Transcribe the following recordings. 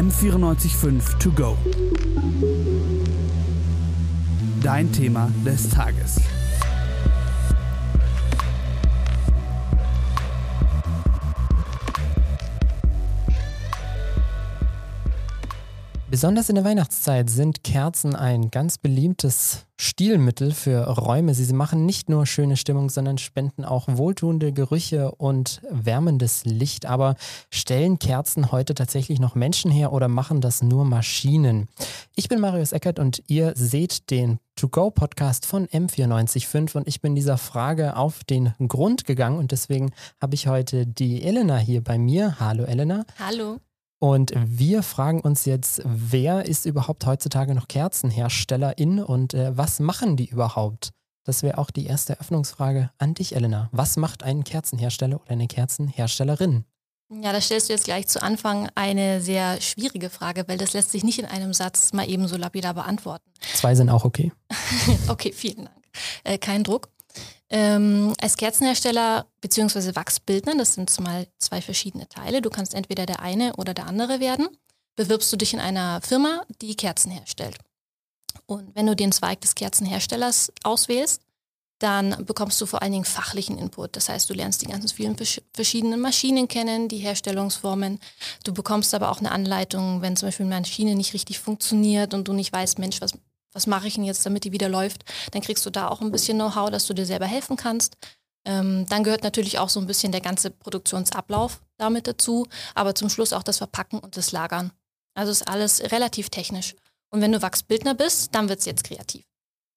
M945 To Go. Dein Thema des Tages. Besonders in der Weihnachtszeit sind Kerzen ein ganz beliebtes Stilmittel für Räume. Sie machen nicht nur schöne Stimmung, sondern spenden auch wohltuende Gerüche und wärmendes Licht. Aber stellen Kerzen heute tatsächlich noch Menschen her oder machen das nur Maschinen? Ich bin Marius Eckert und ihr seht den To-Go-Podcast von M945 und ich bin dieser Frage auf den Grund gegangen und deswegen habe ich heute die Elena hier bei mir. Hallo Elena. Hallo. Und wir fragen uns jetzt, wer ist überhaupt heutzutage noch Kerzenherstellerin und äh, was machen die überhaupt? Das wäre auch die erste Eröffnungsfrage an dich, Elena. Was macht ein Kerzenhersteller oder eine Kerzenherstellerin? Ja, da stellst du jetzt gleich zu Anfang eine sehr schwierige Frage, weil das lässt sich nicht in einem Satz mal eben so lapidar beantworten. Zwei sind auch okay. okay, vielen Dank. Äh, kein Druck. Ähm, als Kerzenhersteller bzw. Wachsbildner, das sind zumal zwei verschiedene Teile, du kannst entweder der eine oder der andere werden, bewirbst du dich in einer Firma, die Kerzen herstellt. Und wenn du den Zweig des Kerzenherstellers auswählst, dann bekommst du vor allen Dingen fachlichen Input. Das heißt, du lernst die ganzen vielen verschiedenen Maschinen kennen, die Herstellungsformen. Du bekommst aber auch eine Anleitung, wenn zum Beispiel eine Maschine nicht richtig funktioniert und du nicht weißt, Mensch, was was mache ich denn jetzt, damit die wieder läuft, dann kriegst du da auch ein bisschen Know-how, dass du dir selber helfen kannst. Ähm, dann gehört natürlich auch so ein bisschen der ganze Produktionsablauf damit dazu, aber zum Schluss auch das Verpacken und das Lagern. Also ist alles relativ technisch. Und wenn du Wachsbildner bist, dann wird es jetzt kreativ.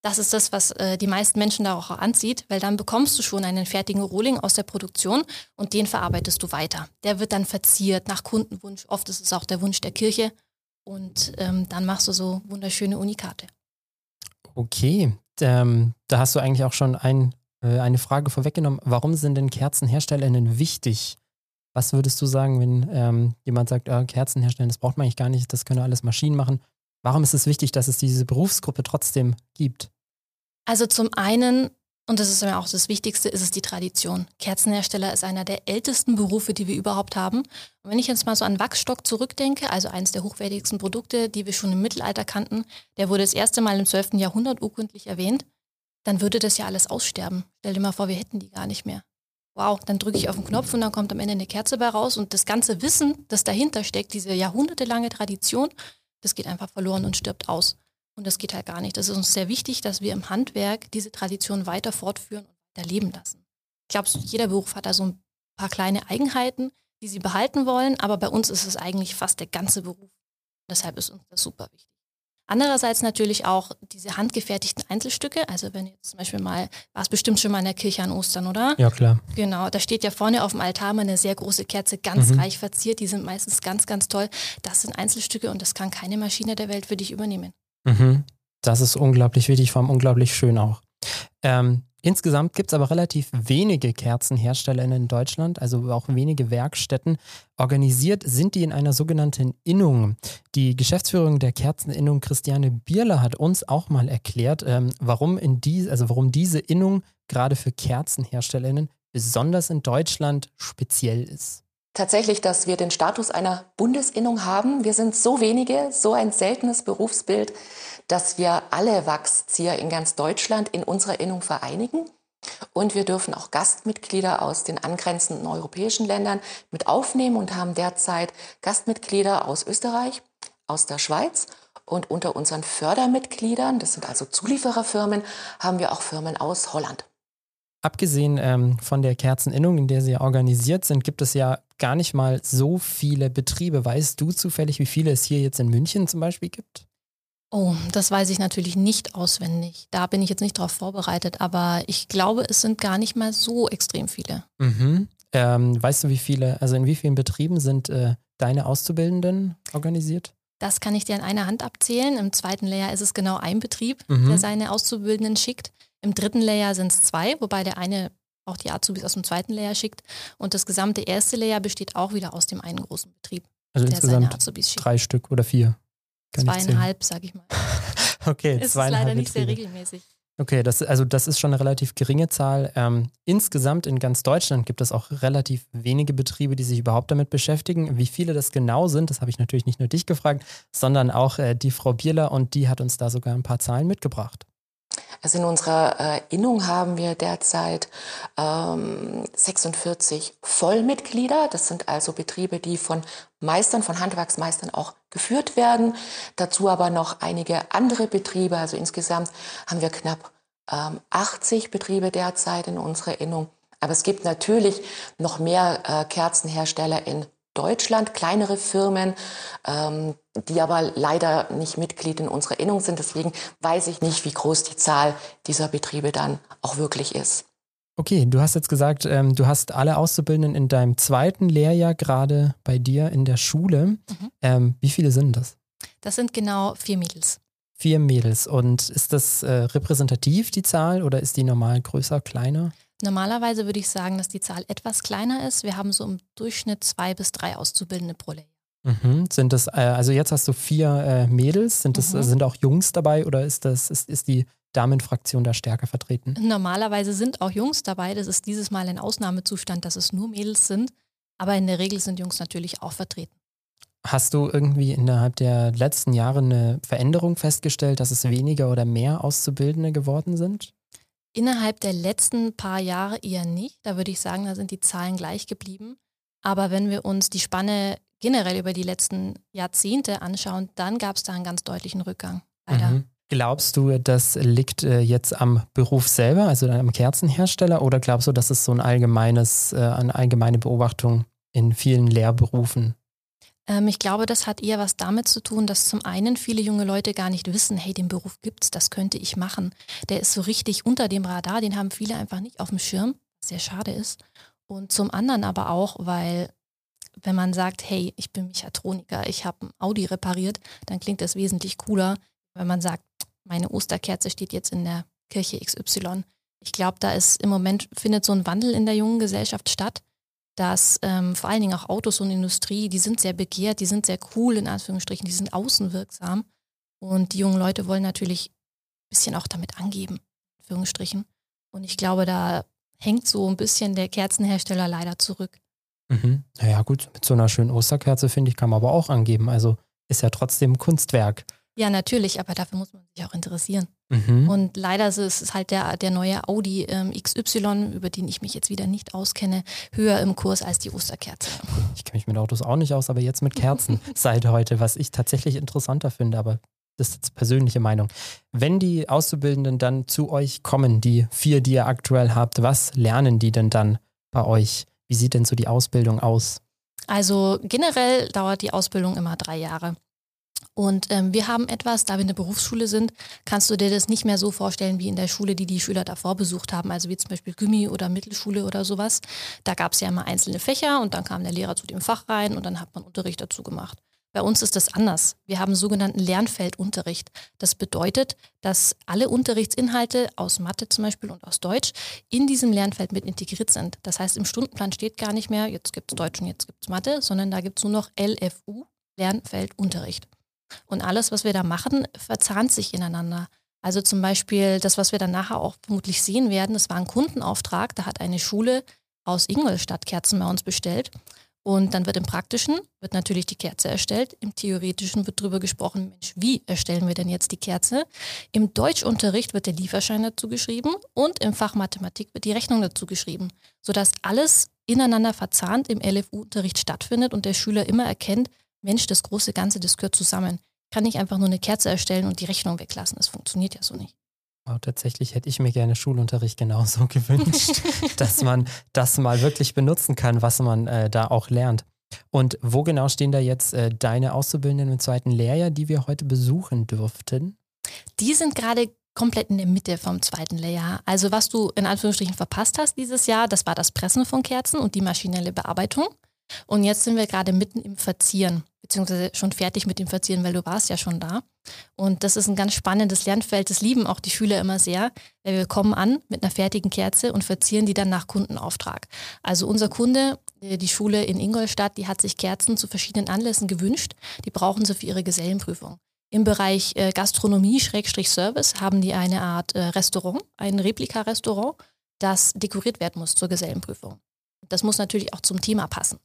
Das ist das, was äh, die meisten Menschen da auch anzieht, weil dann bekommst du schon einen fertigen Rohling aus der Produktion und den verarbeitest du weiter. Der wird dann verziert nach Kundenwunsch. Oft ist es auch der Wunsch der Kirche. Und ähm, dann machst du so wunderschöne Unikate. Okay, ähm, da hast du eigentlich auch schon ein, äh, eine Frage vorweggenommen. Warum sind denn KerzenherstellerInnen wichtig? Was würdest du sagen, wenn ähm, jemand sagt, äh, Kerzen herstellen, das braucht man eigentlich gar nicht, das können alles Maschinen machen? Warum ist es wichtig, dass es diese Berufsgruppe trotzdem gibt? Also zum einen und das ist mir auch das Wichtigste, ist es die Tradition. Kerzenhersteller ist einer der ältesten Berufe, die wir überhaupt haben. Und wenn ich jetzt mal so an Wachsstock zurückdenke, also eines der hochwertigsten Produkte, die wir schon im Mittelalter kannten, der wurde das erste Mal im 12. Jahrhundert urkundlich erwähnt, dann würde das ja alles aussterben. Stell dir mal vor, wir hätten die gar nicht mehr. Wow, dann drücke ich auf den Knopf und dann kommt am Ende eine Kerze bei raus und das ganze Wissen, das dahinter steckt, diese jahrhundertelange Tradition, das geht einfach verloren und stirbt aus. Und das geht halt gar nicht. Das ist uns sehr wichtig, dass wir im Handwerk diese Tradition weiter fortführen und weiter leben lassen. Ich glaube, jeder Beruf hat da so ein paar kleine Eigenheiten, die sie behalten wollen, aber bei uns ist es eigentlich fast der ganze Beruf. Deshalb ist uns das super wichtig. Andererseits natürlich auch diese handgefertigten Einzelstücke. Also wenn jetzt zum Beispiel mal, war es bestimmt schon mal in der Kirche an Ostern, oder? Ja, klar. Genau, da steht ja vorne auf dem Altar mal eine sehr große Kerze, ganz mhm. reich verziert. Die sind meistens ganz, ganz toll. Das sind Einzelstücke und das kann keine Maschine der Welt für dich übernehmen. Mhm. Das ist unglaublich wichtig, vor allem unglaublich schön auch. Ähm, insgesamt gibt es aber relativ wenige KerzenherstellerInnen in Deutschland, also auch wenige Werkstätten. Organisiert sind die in einer sogenannten Innung. Die Geschäftsführung der Kerzeninnung Christiane Bierler hat uns auch mal erklärt, ähm, warum, in die, also warum diese Innung gerade für KerzenherstellerInnen besonders in Deutschland speziell ist tatsächlich, dass wir den Status einer Bundesinnung haben. Wir sind so wenige, so ein seltenes Berufsbild, dass wir alle Wachszieher in ganz Deutschland in unserer Innung vereinigen. Und wir dürfen auch Gastmitglieder aus den angrenzenden europäischen Ländern mit aufnehmen und haben derzeit Gastmitglieder aus Österreich, aus der Schweiz und unter unseren Fördermitgliedern, das sind also Zuliefererfirmen, haben wir auch Firmen aus Holland. Abgesehen ähm, von der Kerzeninnung, in der sie organisiert sind, gibt es ja gar nicht mal so viele Betriebe. Weißt du zufällig, wie viele es hier jetzt in München zum Beispiel gibt? Oh, das weiß ich natürlich nicht auswendig. Da bin ich jetzt nicht drauf vorbereitet, aber ich glaube, es sind gar nicht mal so extrem viele. Mhm. Ähm, weißt du, wie viele, also in wie vielen Betrieben sind äh, deine Auszubildenden organisiert? Das kann ich dir an einer Hand abzählen. Im zweiten Layer ist es genau ein Betrieb, mhm. der seine Auszubildenden schickt. Im dritten Layer sind es zwei, wobei der eine auch die Azubis aus dem zweiten Layer schickt. Und das gesamte erste Layer besteht auch wieder aus dem einen großen Betrieb. Also insgesamt drei Stück oder vier? Kann Zweieinhalb, sag ich mal. okay, es ist leider nicht sehr regelmäßig. Okay, das, also das ist schon eine relativ geringe Zahl. Ähm, insgesamt in ganz Deutschland gibt es auch relativ wenige Betriebe, die sich überhaupt damit beschäftigen. Wie viele das genau sind, das habe ich natürlich nicht nur dich gefragt, sondern auch äh, die Frau Bierler und die hat uns da sogar ein paar Zahlen mitgebracht. Also in unserer äh, Innung haben wir derzeit ähm, 46 Vollmitglieder. Das sind also Betriebe, die von Meistern, von Handwerksmeistern auch geführt werden. Dazu aber noch einige andere Betriebe. Also insgesamt haben wir knapp ähm, 80 Betriebe derzeit in unserer Innung. Aber es gibt natürlich noch mehr äh, Kerzenhersteller in Deutschland, kleinere Firmen, ähm, die aber leider nicht Mitglied in unserer Innung sind. Deswegen weiß ich nicht, wie groß die Zahl dieser Betriebe dann auch wirklich ist. Okay, du hast jetzt gesagt, ähm, du hast alle Auszubildenden in deinem zweiten Lehrjahr gerade bei dir in der Schule. Mhm. Ähm, wie viele sind das? Das sind genau vier Mädels. Vier Mädels. Und ist das äh, repräsentativ, die Zahl, oder ist die normal größer, kleiner? Normalerweise würde ich sagen, dass die Zahl etwas kleiner ist. Wir haben so im Durchschnitt zwei bis drei Auszubildende pro Lehrjahr. Mhm. Sind das, äh, also jetzt hast du vier äh, Mädels, sind das, mhm. sind auch Jungs dabei oder ist das, ist, ist die Damenfraktion da stärker vertreten? Normalerweise sind auch Jungs dabei. Das ist dieses Mal ein Ausnahmezustand, dass es nur Mädels sind. Aber in der Regel sind Jungs natürlich auch vertreten. Hast du irgendwie innerhalb der letzten Jahre eine Veränderung festgestellt, dass es weniger oder mehr Auszubildende geworden sind? Innerhalb der letzten paar Jahre eher nicht. Da würde ich sagen, da sind die Zahlen gleich geblieben. Aber wenn wir uns die Spanne generell über die letzten Jahrzehnte anschauen, dann gab es da einen ganz deutlichen Rückgang. Leider. Mhm. Glaubst du, das liegt äh, jetzt am Beruf selber, also am Kerzenhersteller, oder glaubst du, dass es so ein allgemeines, äh, eine allgemeine Beobachtung in vielen Lehrberufen ähm, ich glaube, das hat eher was damit zu tun, dass zum einen viele junge Leute gar nicht wissen, hey, den Beruf gibt's, das könnte ich machen. Der ist so richtig unter dem Radar, den haben viele einfach nicht auf dem Schirm, was sehr schade ist. Und zum anderen aber auch, weil wenn man sagt, hey, ich bin Mechatroniker, ich habe ein Audi repariert, dann klingt das wesentlich cooler, wenn man sagt, meine Osterkerze steht jetzt in der Kirche XY. Ich glaube, da ist im Moment findet so ein Wandel in der jungen Gesellschaft statt dass ähm, vor allen Dingen auch Autos und Industrie, die sind sehr begehrt, die sind sehr cool in Anführungsstrichen, die sind außenwirksam. Und die jungen Leute wollen natürlich ein bisschen auch damit angeben, in Anführungsstrichen. Und ich glaube, da hängt so ein bisschen der Kerzenhersteller leider zurück. Mhm. Naja, gut, mit so einer schönen Osterkerze, finde ich, kann man aber auch angeben. Also ist ja trotzdem Kunstwerk. Ja, natürlich, aber dafür muss man sich auch interessieren. Mhm. Und leider ist es halt der, der neue Audi ähm, XY, über den ich mich jetzt wieder nicht auskenne, höher im Kurs als die Osterkerze. Ich kenne mich mit Autos auch nicht aus, aber jetzt mit Kerzen seit heute, was ich tatsächlich interessanter finde, aber das ist jetzt persönliche Meinung. Wenn die Auszubildenden dann zu euch kommen, die vier, die ihr aktuell habt, was lernen die denn dann bei euch? Wie sieht denn so die Ausbildung aus? Also generell dauert die Ausbildung immer drei Jahre. Und ähm, wir haben etwas, da wir in der Berufsschule sind, kannst du dir das nicht mehr so vorstellen wie in der Schule, die die Schüler davor besucht haben, also wie zum Beispiel Gymmi oder Mittelschule oder sowas. Da gab es ja immer einzelne Fächer und dann kam der Lehrer zu dem Fach rein und dann hat man Unterricht dazu gemacht. Bei uns ist das anders. Wir haben sogenannten Lernfeldunterricht. Das bedeutet, dass alle Unterrichtsinhalte aus Mathe zum Beispiel und aus Deutsch in diesem Lernfeld mit integriert sind. Das heißt, im Stundenplan steht gar nicht mehr, jetzt gibt es Deutsch und jetzt gibt es Mathe, sondern da gibt es nur noch LFU, Lernfeldunterricht. Und alles, was wir da machen, verzahnt sich ineinander. Also zum Beispiel das, was wir dann nachher auch vermutlich sehen werden, das war ein Kundenauftrag, da hat eine Schule aus Ingolstadt Kerzen bei uns bestellt. Und dann wird im Praktischen, wird natürlich die Kerze erstellt, im Theoretischen wird darüber gesprochen, Mensch, wie erstellen wir denn jetzt die Kerze? Im Deutschunterricht wird der Lieferschein dazu geschrieben und im Fach Mathematik wird die Rechnung dazu geschrieben, sodass alles ineinander verzahnt im LFU-Unterricht stattfindet und der Schüler immer erkennt, Mensch, das große Ganze, das gehört zusammen. Kann nicht einfach nur eine Kerze erstellen und die Rechnung weglassen. Das funktioniert ja so nicht. Wow, tatsächlich hätte ich mir gerne Schulunterricht genauso gewünscht, dass man das mal wirklich benutzen kann, was man äh, da auch lernt. Und wo genau stehen da jetzt äh, deine Auszubildenden im zweiten Lehrjahr, die wir heute besuchen dürften? Die sind gerade komplett in der Mitte vom zweiten Lehrjahr. Also was du in Anführungsstrichen verpasst hast dieses Jahr, das war das Pressen von Kerzen und die maschinelle Bearbeitung. Und jetzt sind wir gerade mitten im Verzieren, beziehungsweise schon fertig mit dem Verzieren, weil du warst ja schon da. Und das ist ein ganz spannendes Lernfeld. Das lieben auch die Schüler immer sehr, weil wir kommen an mit einer fertigen Kerze und verzieren die dann nach Kundenauftrag. Also unser Kunde, äh, die Schule in Ingolstadt, die hat sich Kerzen zu verschiedenen Anlässen gewünscht. Die brauchen sie für ihre Gesellenprüfung. Im Bereich äh, Gastronomie, Schrägstrich Service, haben die eine Art äh, Restaurant, ein Replika-Restaurant, das dekoriert werden muss zur Gesellenprüfung. Das muss natürlich auch zum Thema passen.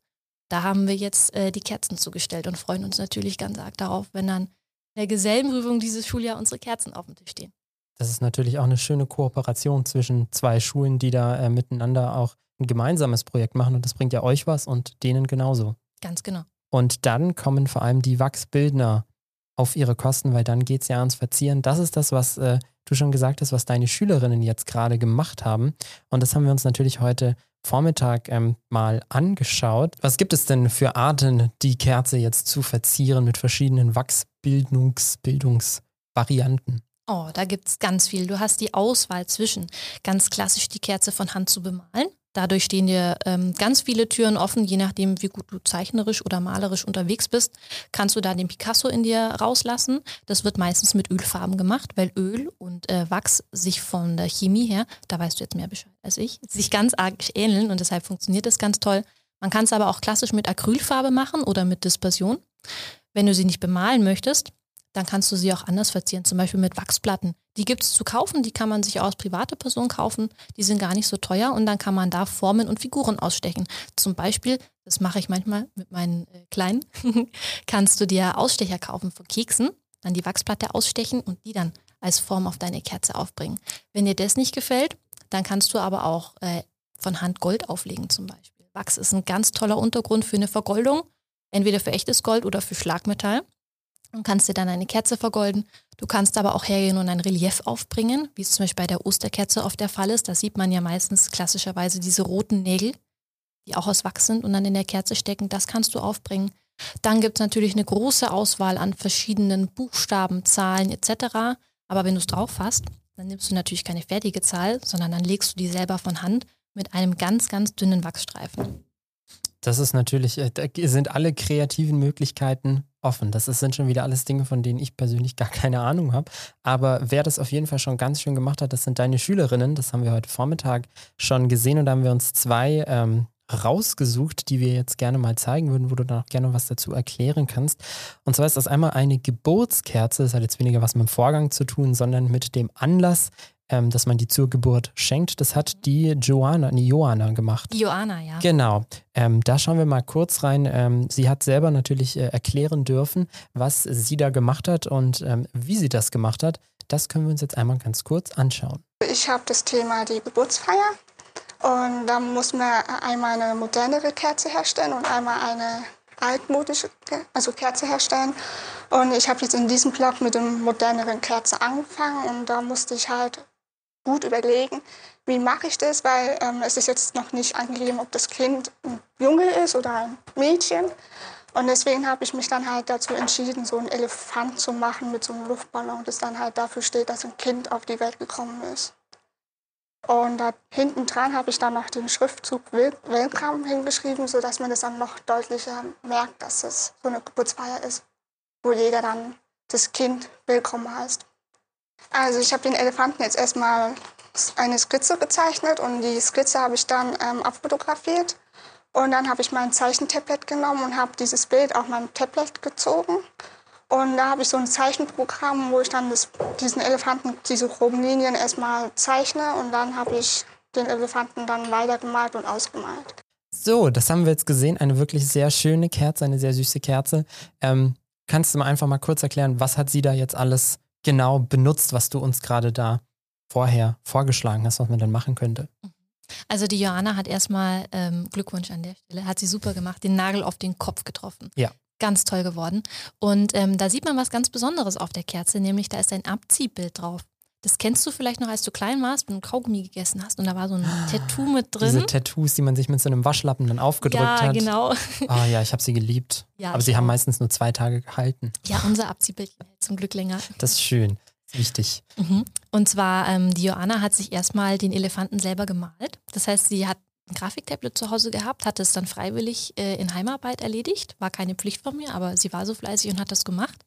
Da haben wir jetzt äh, die Kerzen zugestellt und freuen uns natürlich ganz arg darauf, wenn dann in der Gesellenprüfung dieses Schuljahr unsere Kerzen auf dem Tisch stehen. Das ist natürlich auch eine schöne Kooperation zwischen zwei Schulen, die da äh, miteinander auch ein gemeinsames Projekt machen und das bringt ja euch was und denen genauso. Ganz genau. Und dann kommen vor allem die Wachsbildner auf ihre Kosten, weil dann geht es ja ans Verzieren. Das ist das, was äh, du schon gesagt hast, was deine Schülerinnen jetzt gerade gemacht haben. Und das haben wir uns natürlich heute Vormittag ähm, mal angeschaut. Was gibt es denn für Arten, die Kerze jetzt zu verzieren mit verschiedenen Wachsbildungsvarianten? Oh, da gibt es ganz viel. Du hast die Auswahl zwischen ganz klassisch die Kerze von Hand zu bemalen. Dadurch stehen dir ähm, ganz viele Türen offen, je nachdem, wie gut du zeichnerisch oder malerisch unterwegs bist, kannst du da den Picasso in dir rauslassen. Das wird meistens mit Ölfarben gemacht, weil Öl und äh, Wachs sich von der Chemie her, da weißt du jetzt mehr Bescheid als ich, sich ganz arg ähneln und deshalb funktioniert das ganz toll. Man kann es aber auch klassisch mit Acrylfarbe machen oder mit Dispersion. Wenn du sie nicht bemalen möchtest, dann kannst du sie auch anders verzieren, zum Beispiel mit Wachsplatten. Die gibt es zu kaufen, die kann man sich aus private Person kaufen, die sind gar nicht so teuer und dann kann man da Formen und Figuren ausstechen. Zum Beispiel, das mache ich manchmal mit meinen äh, Kleinen, kannst du dir Ausstecher kaufen von Keksen, dann die Wachsplatte ausstechen und die dann als Form auf deine Kerze aufbringen. Wenn dir das nicht gefällt, dann kannst du aber auch äh, von Hand Gold auflegen zum Beispiel. Wachs ist ein ganz toller Untergrund für eine Vergoldung, entweder für echtes Gold oder für Schlagmetall und kannst dir dann eine Kerze vergolden. Du kannst aber auch hergehen und ein Relief aufbringen, wie es zum Beispiel bei der Osterkerze oft der Fall ist. Da sieht man ja meistens klassischerweise diese roten Nägel, die auch aus Wachs sind und dann in der Kerze stecken. Das kannst du aufbringen. Dann gibt es natürlich eine große Auswahl an verschiedenen Buchstaben, Zahlen etc. Aber wenn du es drauf hast, dann nimmst du natürlich keine fertige Zahl, sondern dann legst du die selber von Hand mit einem ganz, ganz dünnen Wachsstreifen. Das ist natürlich, äh, da sind alle kreativen Möglichkeiten offen. Das sind schon wieder alles Dinge, von denen ich persönlich gar keine Ahnung habe. Aber wer das auf jeden Fall schon ganz schön gemacht hat, das sind deine Schülerinnen. Das haben wir heute Vormittag schon gesehen und da haben wir uns zwei ähm, rausgesucht, die wir jetzt gerne mal zeigen würden, wo du dann auch gerne was dazu erklären kannst. Und zwar ist das einmal eine Geburtskerze. Das hat jetzt weniger was mit dem Vorgang zu tun, sondern mit dem Anlass, ähm, dass man die zur Geburt schenkt. Das hat die Joanna, nee, Joanna gemacht. Joanna, ja. Genau. Ähm, da schauen wir mal kurz rein. Ähm, sie hat selber natürlich äh, erklären dürfen, was sie da gemacht hat und ähm, wie sie das gemacht hat. Das können wir uns jetzt einmal ganz kurz anschauen. Ich habe das Thema die Geburtsfeier und da muss man einmal eine modernere Kerze herstellen und einmal eine altmodische also Kerze herstellen. Und ich habe jetzt in diesem Blog mit dem moderneren Kerze angefangen und da musste ich halt gut überlegen, wie mache ich das, weil ähm, es ist jetzt noch nicht angegeben, ob das Kind ein Junge ist oder ein Mädchen. Und deswegen habe ich mich dann halt dazu entschieden, so einen Elefant zu machen mit so einem Luftballon, das dann halt dafür steht, dass ein Kind auf die Welt gekommen ist. Und da hinten dran habe ich dann noch den Schriftzug Welcome hingeschrieben, sodass man das dann noch deutlicher merkt, dass es so eine Geburtsfeier ist, wo jeder dann das Kind willkommen heißt. Also ich habe den Elefanten jetzt erstmal eine Skizze gezeichnet und die Skizze habe ich dann ähm, abfotografiert. Und dann habe ich mein Zeichentablet genommen und habe dieses Bild auf mein Tablet gezogen. Und da habe ich so ein Zeichenprogramm, wo ich dann das, diesen Elefanten, diese groben Linien erstmal zeichne und dann habe ich den Elefanten dann weitergemalt und ausgemalt. So, das haben wir jetzt gesehen. Eine wirklich sehr schöne Kerze, eine sehr süße Kerze. Ähm, kannst du mal einfach mal kurz erklären, was hat sie da jetzt alles genau benutzt, was du uns gerade da vorher vorgeschlagen hast, was man dann machen könnte? Also die Johanna hat erstmal ähm, Glückwunsch an der Stelle, hat sie super gemacht, den Nagel auf den Kopf getroffen. Ja. Ganz toll geworden. Und ähm, da sieht man was ganz Besonderes auf der Kerze, nämlich da ist ein Abziehbild drauf. Das kennst du vielleicht noch, als du klein warst und Kaugummi gegessen hast und da war so ein Tattoo mit drin. Diese Tattoos, die man sich mit so einem Waschlappen dann aufgedrückt ja, hat. Ja, genau. Ah ja, ich habe sie geliebt. Ja, Aber sie haben meistens nur zwei Tage gehalten. Ja, unser Abziehbild hält zum Glück länger. Das ist schön. Wichtig. Mhm. Und zwar, ähm, die Joanna hat sich erstmal den Elefanten selber gemalt. Das heißt, sie hat ein Grafiktablet zu Hause gehabt, hat es dann freiwillig äh, in Heimarbeit erledigt. War keine Pflicht von mir, aber sie war so fleißig und hat das gemacht.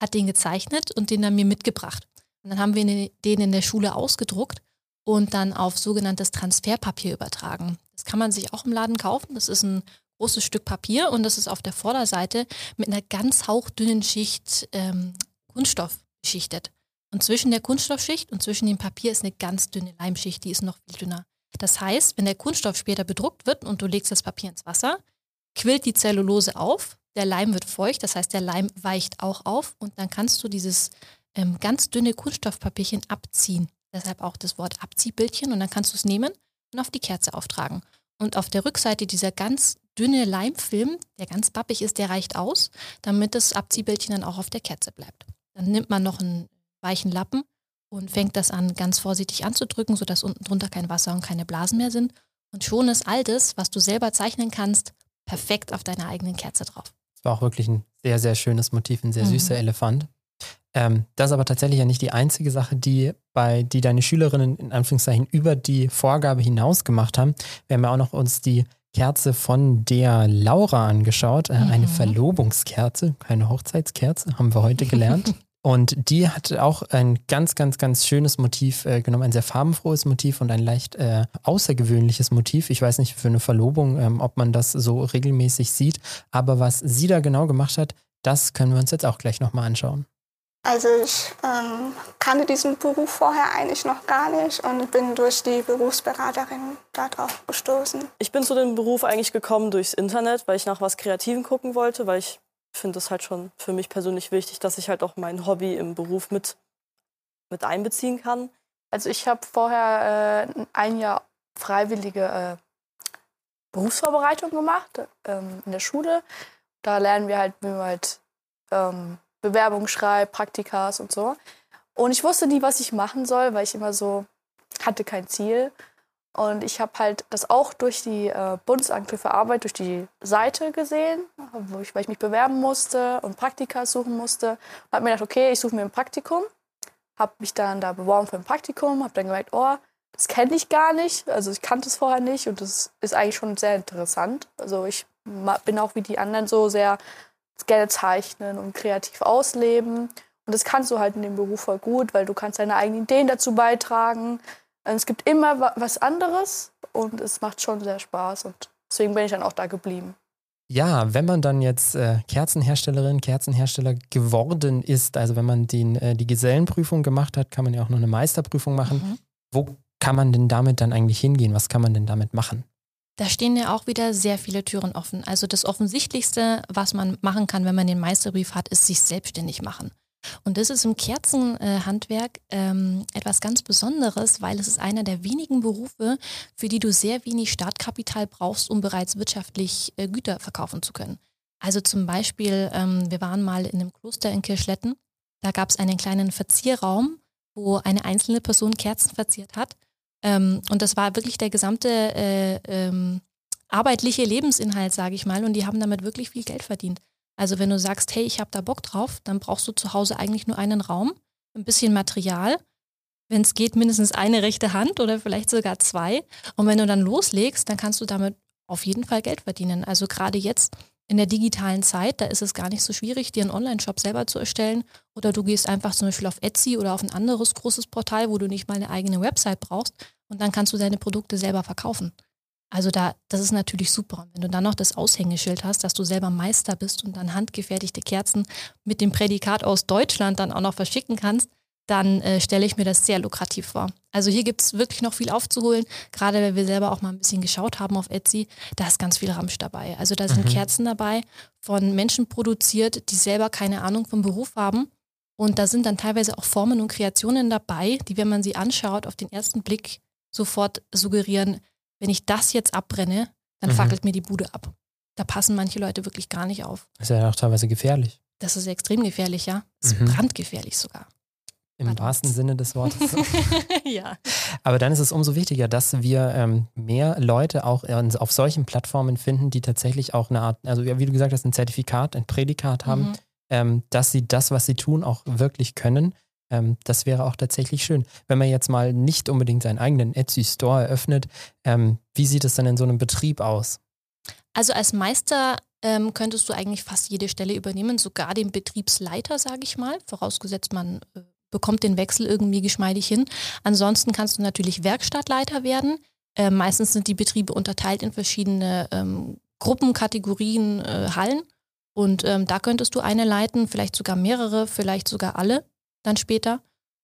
Hat den gezeichnet und den dann mir mitgebracht. Und dann haben wir den in der Schule ausgedruckt und dann auf sogenanntes Transferpapier übertragen. Das kann man sich auch im Laden kaufen. Das ist ein großes Stück Papier und das ist auf der Vorderseite mit einer ganz hauchdünnen Schicht ähm, Kunststoff beschichtet. Und zwischen der Kunststoffschicht und zwischen dem Papier ist eine ganz dünne Leimschicht, die ist noch viel dünner. Das heißt, wenn der Kunststoff später bedruckt wird und du legst das Papier ins Wasser, quillt die Zellulose auf, der Leim wird feucht, das heißt, der Leim weicht auch auf und dann kannst du dieses ähm, ganz dünne Kunststoffpapierchen abziehen. Deshalb auch das Wort Abziehbildchen und dann kannst du es nehmen und auf die Kerze auftragen. Und auf der Rückseite dieser ganz dünne Leimfilm, der ganz bappig ist, der reicht aus, damit das Abziehbildchen dann auch auf der Kerze bleibt. Dann nimmt man noch einen weichen Lappen und fängt das an, ganz vorsichtig anzudrücken, sodass unten drunter kein Wasser und keine Blasen mehr sind. Und schon ist all das, was du selber zeichnen kannst, perfekt auf deiner eigenen Kerze drauf. Das war auch wirklich ein sehr, sehr schönes Motiv, ein sehr mhm. süßer Elefant. Ähm, das ist aber tatsächlich ja nicht die einzige Sache, die bei die deine Schülerinnen in Anführungszeichen über die Vorgabe hinaus gemacht haben. Wir haben ja auch noch uns die Kerze von der Laura angeschaut, äh, mhm. eine Verlobungskerze, keine Hochzeitskerze, haben wir heute gelernt. Und die hat auch ein ganz, ganz, ganz schönes Motiv äh, genommen, ein sehr farbenfrohes Motiv und ein leicht äh, außergewöhnliches Motiv. Ich weiß nicht für eine Verlobung, ähm, ob man das so regelmäßig sieht, aber was sie da genau gemacht hat, das können wir uns jetzt auch gleich nochmal anschauen. Also ich ähm, kannte diesen Beruf vorher eigentlich noch gar nicht und bin durch die Berufsberaterin darauf gestoßen. Ich bin zu dem Beruf eigentlich gekommen durchs Internet, weil ich nach was Kreativen gucken wollte, weil ich finde es halt schon für mich persönlich wichtig, dass ich halt auch mein Hobby im Beruf mit, mit einbeziehen kann. Also ich habe vorher äh, ein Jahr freiwillige äh, Berufsvorbereitung gemacht ähm, in der Schule. Da lernen wir halt, wie man halt ähm, Bewerbung schreibt, Praktikas und so. Und ich wusste nie, was ich machen soll, weil ich immer so hatte kein Ziel. Und ich habe halt das auch durch die äh, Bundesagentur für Arbeit, durch die Seite gesehen, wo ich, weil ich mich bewerben musste und Praktika suchen musste. Und habe mir gedacht, okay, ich suche mir ein Praktikum. Habe mich dann da beworben für ein Praktikum, habe dann gemerkt, oh, das kenne ich gar nicht. Also ich kannte es vorher nicht und das ist eigentlich schon sehr interessant. Also ich bin auch wie die anderen so sehr gerne zeichnen und kreativ ausleben. Und das kannst du halt in dem Beruf voll gut, weil du kannst deine eigenen Ideen dazu beitragen. Es gibt immer was anderes und es macht schon sehr Spaß und deswegen bin ich dann auch da geblieben. Ja, wenn man dann jetzt äh, Kerzenherstellerin, Kerzenhersteller geworden ist, also wenn man den, äh, die Gesellenprüfung gemacht hat, kann man ja auch noch eine Meisterprüfung machen. Mhm. Wo kann man denn damit dann eigentlich hingehen? Was kann man denn damit machen? Da stehen ja auch wieder sehr viele Türen offen. Also das Offensichtlichste, was man machen kann, wenn man den Meisterbrief hat, ist sich selbstständig machen. Und das ist im Kerzenhandwerk ähm, etwas ganz Besonderes, weil es ist einer der wenigen Berufe, für die du sehr wenig Startkapital brauchst, um bereits wirtschaftlich äh, Güter verkaufen zu können. Also zum Beispiel, ähm, wir waren mal in einem Kloster in Kirschletten, da gab es einen kleinen Verzierraum, wo eine einzelne Person Kerzen verziert hat. Ähm, und das war wirklich der gesamte äh, ähm, arbeitliche Lebensinhalt, sage ich mal. Und die haben damit wirklich viel Geld verdient. Also wenn du sagst, hey, ich habe da Bock drauf, dann brauchst du zu Hause eigentlich nur einen Raum, ein bisschen Material, wenn es geht, mindestens eine rechte Hand oder vielleicht sogar zwei. Und wenn du dann loslegst, dann kannst du damit auf jeden Fall Geld verdienen. Also gerade jetzt in der digitalen Zeit, da ist es gar nicht so schwierig, dir einen Online-Shop selber zu erstellen. Oder du gehst einfach zum Beispiel auf Etsy oder auf ein anderes großes Portal, wo du nicht mal eine eigene Website brauchst und dann kannst du deine Produkte selber verkaufen. Also da, das ist natürlich super. Wenn du dann noch das Aushängeschild hast, dass du selber Meister bist und dann handgefertigte Kerzen mit dem Prädikat aus Deutschland dann auch noch verschicken kannst, dann äh, stelle ich mir das sehr lukrativ vor. Also hier gibt es wirklich noch viel aufzuholen, gerade weil wir selber auch mal ein bisschen geschaut haben auf Etsy, da ist ganz viel Ramsch dabei. Also da sind mhm. Kerzen dabei, von Menschen produziert, die selber keine Ahnung vom Beruf haben. Und da sind dann teilweise auch Formen und Kreationen dabei, die, wenn man sie anschaut, auf den ersten Blick sofort suggerieren, wenn ich das jetzt abbrenne, dann mhm. fackelt mir die Bude ab. Da passen manche Leute wirklich gar nicht auf. Das ist ja auch teilweise gefährlich. Das ist extrem gefährlich, ja. Das ist mhm. brandgefährlich sogar. Im Pardon. wahrsten Sinne des Wortes. ja. Aber dann ist es umso wichtiger, dass wir ähm, mehr Leute auch auf solchen Plattformen finden, die tatsächlich auch eine Art, also wie du gesagt hast, ein Zertifikat, ein Prädikat haben, mhm. ähm, dass sie das, was sie tun, auch wirklich können. Ähm, das wäre auch tatsächlich schön. Wenn man jetzt mal nicht unbedingt seinen eigenen Etsy-Store eröffnet, ähm, wie sieht es dann in so einem Betrieb aus? Also als Meister ähm, könntest du eigentlich fast jede Stelle übernehmen, sogar den Betriebsleiter, sage ich mal, vorausgesetzt man äh, bekommt den Wechsel irgendwie geschmeidig hin. Ansonsten kannst du natürlich Werkstattleiter werden. Äh, meistens sind die Betriebe unterteilt in verschiedene ähm, Gruppen, Kategorien, äh, Hallen. Und ähm, da könntest du eine leiten, vielleicht sogar mehrere, vielleicht sogar alle dann später.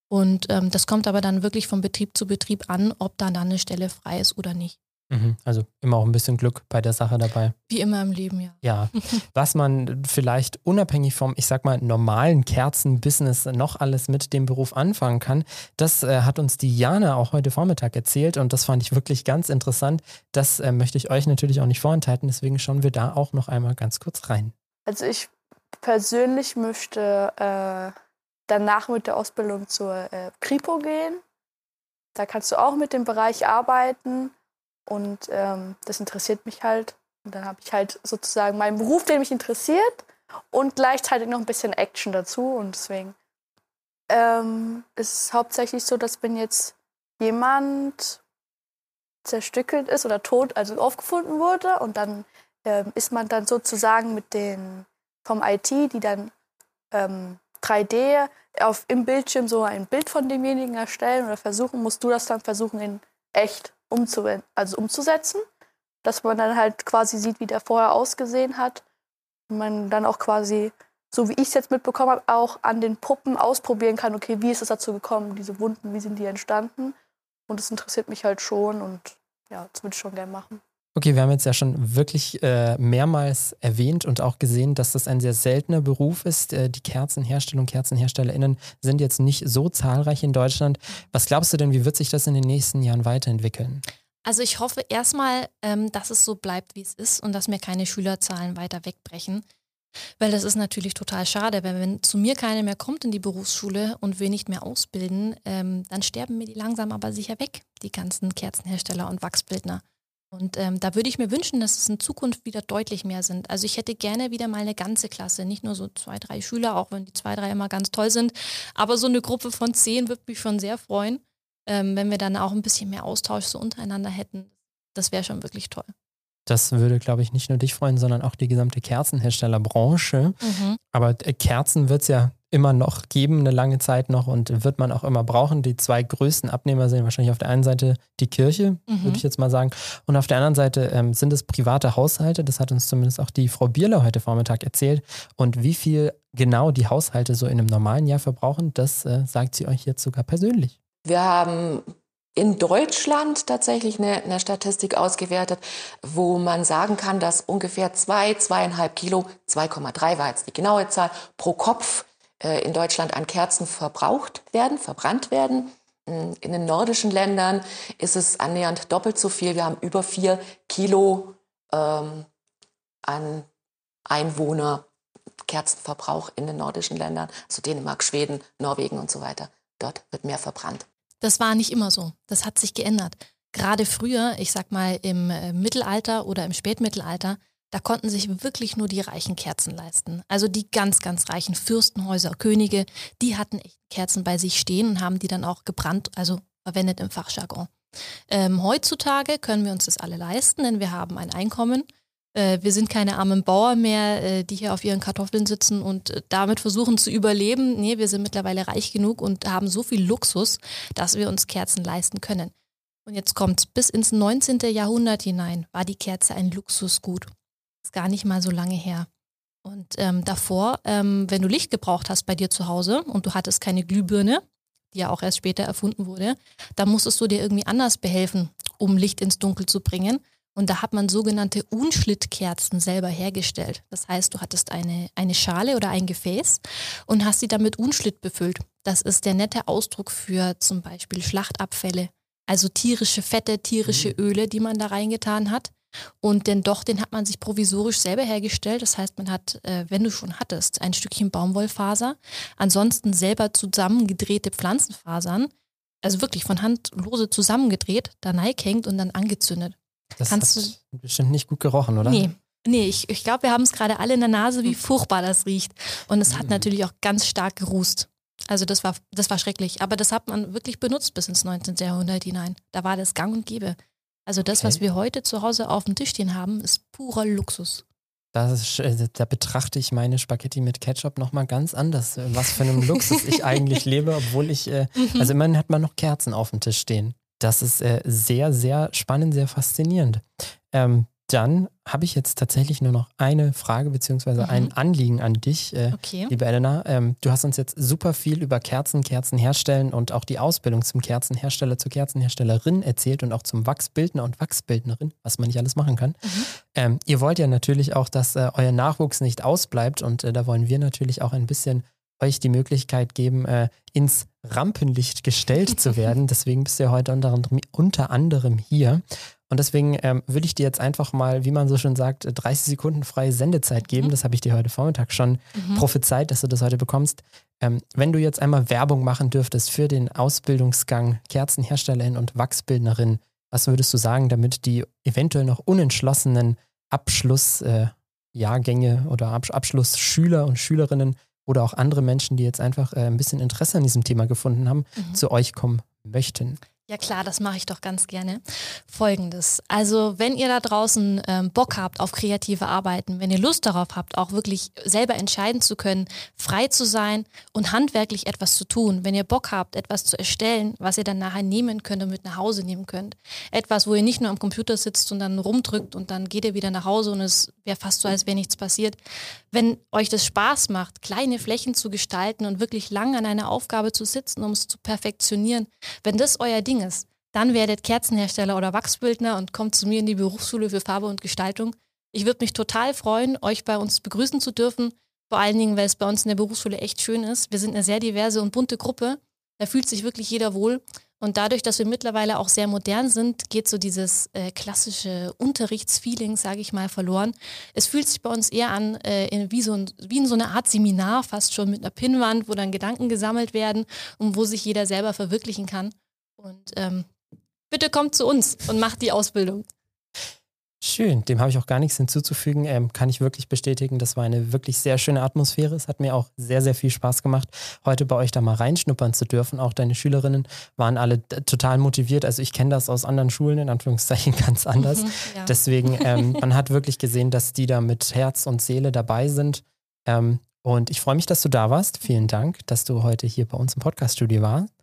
Und ähm, das kommt aber dann wirklich von Betrieb zu Betrieb an, ob da dann eine Stelle frei ist oder nicht. Mhm. Also immer auch ein bisschen Glück bei der Sache dabei. Wie immer im Leben, ja. Ja, was man vielleicht unabhängig vom, ich sag mal, normalen Kerzenbusiness noch alles mit dem Beruf anfangen kann, das äh, hat uns die Jana auch heute Vormittag erzählt und das fand ich wirklich ganz interessant. Das äh, möchte ich euch natürlich auch nicht vorenthalten, deswegen schauen wir da auch noch einmal ganz kurz rein. Also ich persönlich möchte äh, danach mit der Ausbildung zur äh, Kripo gehen. Da kannst du auch mit dem Bereich arbeiten und ähm, das interessiert mich halt. Und dann habe ich halt sozusagen meinen Beruf, der mich interessiert und gleichzeitig noch ein bisschen Action dazu. Und deswegen ähm, ist es hauptsächlich so, dass wenn jetzt jemand zerstückelt ist oder tot, also aufgefunden wurde und dann ähm, ist man dann sozusagen mit den vom IT, die dann ähm, 3D auf, im Bildschirm so ein Bild von demjenigen erstellen oder versuchen, musst du das dann versuchen in echt also umzusetzen, dass man dann halt quasi sieht, wie der vorher ausgesehen hat. Und man dann auch quasi, so wie ich es jetzt mitbekommen habe, auch an den Puppen ausprobieren kann, okay, wie ist es dazu gekommen, diese Wunden, wie sind die entstanden? Und das interessiert mich halt schon und ja, das würde ich schon gerne machen. Okay, wir haben jetzt ja schon wirklich äh, mehrmals erwähnt und auch gesehen, dass das ein sehr seltener Beruf ist. Äh, die Kerzenherstellung, KerzenherstellerInnen sind jetzt nicht so zahlreich in Deutschland. Was glaubst du denn, wie wird sich das in den nächsten Jahren weiterentwickeln? Also ich hoffe erstmal, ähm, dass es so bleibt, wie es ist und dass mir keine Schülerzahlen weiter wegbrechen. Weil das ist natürlich total schade, weil wenn zu mir keiner mehr kommt in die Berufsschule und wir nicht mehr ausbilden, ähm, dann sterben mir die langsam aber sicher weg, die ganzen Kerzenhersteller und Wachsbildner. Und ähm, da würde ich mir wünschen, dass es in Zukunft wieder deutlich mehr sind. Also ich hätte gerne wieder mal eine ganze Klasse, nicht nur so zwei, drei Schüler, auch wenn die zwei, drei immer ganz toll sind. Aber so eine Gruppe von zehn würde mich schon sehr freuen, ähm, wenn wir dann auch ein bisschen mehr Austausch so untereinander hätten. Das wäre schon wirklich toll. Das würde, glaube ich, nicht nur dich freuen, sondern auch die gesamte Kerzenherstellerbranche. Mhm. Aber äh, Kerzen wird es ja immer noch geben, eine lange Zeit noch und wird man auch immer brauchen. Die zwei größten Abnehmer sind wahrscheinlich auf der einen Seite die Kirche, mhm. würde ich jetzt mal sagen, und auf der anderen Seite ähm, sind es private Haushalte. Das hat uns zumindest auch die Frau Bierler heute Vormittag erzählt. Und wie viel genau die Haushalte so in einem normalen Jahr verbrauchen, das äh, sagt sie euch jetzt sogar persönlich. Wir haben in Deutschland tatsächlich eine, eine, Statistik ausgewertet, wo man sagen kann, dass ungefähr zwei, zweieinhalb Kilo, 2,3 war jetzt die genaue Zahl, pro Kopf in Deutschland an Kerzen verbraucht werden, verbrannt werden. Mm, in den nordischen Ländern ist es annähernd doppelt so viel. Wir haben über vier Kilo ähm, an Einwohner Kerzenverbrauch in den nordischen Ländern, also Dänemark, Schweden, Norwegen und so weiter. Dort wird mehr verbrannt. Das war nicht immer so. Das hat sich geändert. Gerade früher, ich sag mal im äh, Mittelalter oder im Spätmittelalter, da konnten sich wirklich nur die reichen Kerzen leisten. Also die ganz, ganz reichen Fürstenhäuser, Könige, die hatten echt Kerzen bei sich stehen und haben die dann auch gebrannt, also verwendet im Fachjargon. Ähm, heutzutage können wir uns das alle leisten, denn wir haben ein Einkommen. Äh, wir sind keine armen Bauer mehr, äh, die hier auf ihren Kartoffeln sitzen und äh, damit versuchen zu überleben. Nee, wir sind mittlerweile reich genug und haben so viel Luxus, dass wir uns Kerzen leisten können. Und jetzt kommt bis ins 19. Jahrhundert hinein, war die Kerze ein Luxusgut. Ist gar nicht mal so lange her. Und ähm, davor, ähm, wenn du Licht gebraucht hast bei dir zu Hause und du hattest keine Glühbirne, die ja auch erst später erfunden wurde, dann musstest du dir irgendwie anders behelfen, um Licht ins Dunkel zu bringen. Und da hat man sogenannte Unschlittkerzen selber hergestellt. Das heißt, du hattest eine, eine Schale oder ein Gefäß und hast sie damit Unschlitt befüllt. Das ist der nette Ausdruck für zum Beispiel Schlachtabfälle, also tierische Fette, tierische mhm. Öle, die man da reingetan hat. Und den Docht, den hat man sich provisorisch selber hergestellt. Das heißt, man hat, äh, wenn du schon hattest, ein Stückchen Baumwollfaser, ansonsten selber zusammengedrehte Pflanzenfasern, also wirklich von Hand lose zusammengedreht, da hängt und dann angezündet. Das Kannst hat du, bestimmt nicht gut gerochen, oder? Nee. Nee, ich, ich glaube, wir haben es gerade alle in der Nase, wie furchtbar das riecht. Und es hat mhm. natürlich auch ganz stark gerußt. Also das war, das war schrecklich. Aber das hat man wirklich benutzt bis ins 19. Jahrhundert hinein. Da war das gang und gäbe. Also das, okay. was wir heute zu Hause auf dem Tisch stehen haben, ist purer Luxus. Ist, äh, da betrachte ich meine Spaghetti mit Ketchup nochmal ganz anders. Was für einem Luxus ich eigentlich lebe, obwohl ich, äh, mhm. also immerhin hat man noch Kerzen auf dem Tisch stehen. Das ist äh, sehr, sehr spannend, sehr faszinierend. Ähm, dann habe ich jetzt tatsächlich nur noch eine Frage beziehungsweise Mhm. ein Anliegen an dich, äh, Okay. liebe Elena. Ähm, du hast uns jetzt super viel über Kerzen, Kerzen herstellen und auch die Ausbildung zum Kerzenhersteller, zur Kerzenherstellerin erzählt und auch zum Wachsbildner und Wachsbildnerin, was man nicht alles machen kann. Mhm. Ähm, ihr wollt ja natürlich auch, dass äh, euer Nachwuchs nicht ausbleibt und äh, da wollen wir natürlich auch ein bisschen euch die Möglichkeit geben, äh, ins Rampenlicht gestellt zu werden. Deswegen bist du ja heute unter anderem, unter anderem hier. Und deswegen ähm, würde ich dir jetzt einfach mal, wie man so schon sagt, äh, 30 Sekunden freie Sendezeit geben. Mhm. Das habe ich dir heute Vormittag schon Mhm. prophezeit, dass du das heute bekommst. Ähm, wenn du jetzt einmal Werbung machen dürftest für den Ausbildungsgang Kerzenherstellerin und Wachsbildnerin, was würdest du sagen, damit die eventuell noch unentschlossenen Abschlussjahrgänge äh, oder Abs Abschlussschüler und Schülerinnen oder auch andere Menschen, die jetzt einfach äh, ein bisschen Interesse an diesem Thema gefunden haben, Mhm. zu euch kommen möchten? Ja klar, das mache ich doch ganz gerne. Folgendes. Also wenn ihr da draußen ähm, Bock habt auf kreative Arbeiten, wenn ihr Lust darauf habt, auch wirklich selber entscheiden zu können, frei zu sein und handwerklich etwas zu tun, wenn ihr Bock habt, etwas zu erstellen, was ihr dann nachher nehmen könnt und mit nach Hause nehmen könnt. Etwas, wo ihr nicht nur am Computer sitzt und dann rumdrückt und dann geht ihr wieder nach Hause und es wäre fast so, als wäre nichts passiert. Wenn euch das Spaß macht, kleine Flächen zu gestalten und wirklich lang an einer Aufgabe zu sitzen, um es zu perfektionieren, wenn das euer Ding ist, dann werdet Kerzenhersteller oder Wachsbildner und kommt zu mir in die Berufsschule für Farbe und Gestaltung. Ich würde mich total freuen, euch bei uns begrüßen zu dürfen. Vor allen Dingen, weil es bei uns in der Berufsschule echt schön ist. Wir sind eine sehr diverse und bunte Gruppe. Da fühlt sich wirklich jeder wohl. Und dadurch, dass wir mittlerweile auch sehr modern sind, geht so dieses äh, klassische Unterrichtsfeeling, sage ich mal, verloren. Es fühlt sich bei uns eher an äh, in, wie, so ein, wie in so eine Art Seminar, fast schon mit einer Pinnwand, wo dann Gedanken gesammelt werden und wo sich jeder selber verwirklichen kann. Und ähm, bitte kommt zu uns und macht die Ausbildung. Schön, dem habe ich auch gar nichts hinzuzufügen. Ähm, kann ich wirklich bestätigen. Das war eine wirklich sehr schöne Atmosphäre. Es hat mir auch sehr, sehr viel Spaß gemacht, heute bei euch da mal reinschnuppern zu dürfen. Auch deine Schülerinnen waren alle total motiviert. Also ich kenne das aus anderen Schulen, in Anführungszeichen ganz anders. Mhm, ja. Deswegen, ähm, man hat wirklich gesehen, dass die da mit Herz und Seele dabei sind. Ähm, und ich freue mich, dass du da warst. Vielen Dank, dass du heute hier bei uns im Podcaststudio warst.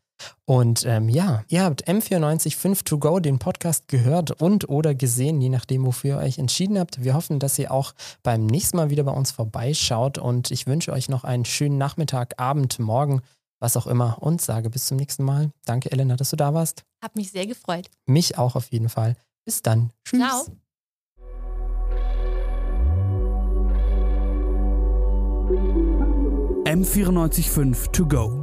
Und ähm, ja, ihr habt M945 To Go, den Podcast gehört und oder gesehen, je nachdem, wofür ihr euch entschieden habt. Wir hoffen, dass ihr auch beim nächsten Mal wieder bei uns vorbeischaut und ich wünsche euch noch einen schönen Nachmittag, Abend, Morgen, was auch immer und sage bis zum nächsten Mal. Danke, Elena, dass du da warst. Hab mich sehr gefreut. Mich auch auf jeden Fall. Bis dann. Tschüss. Ciao. M945 To Go.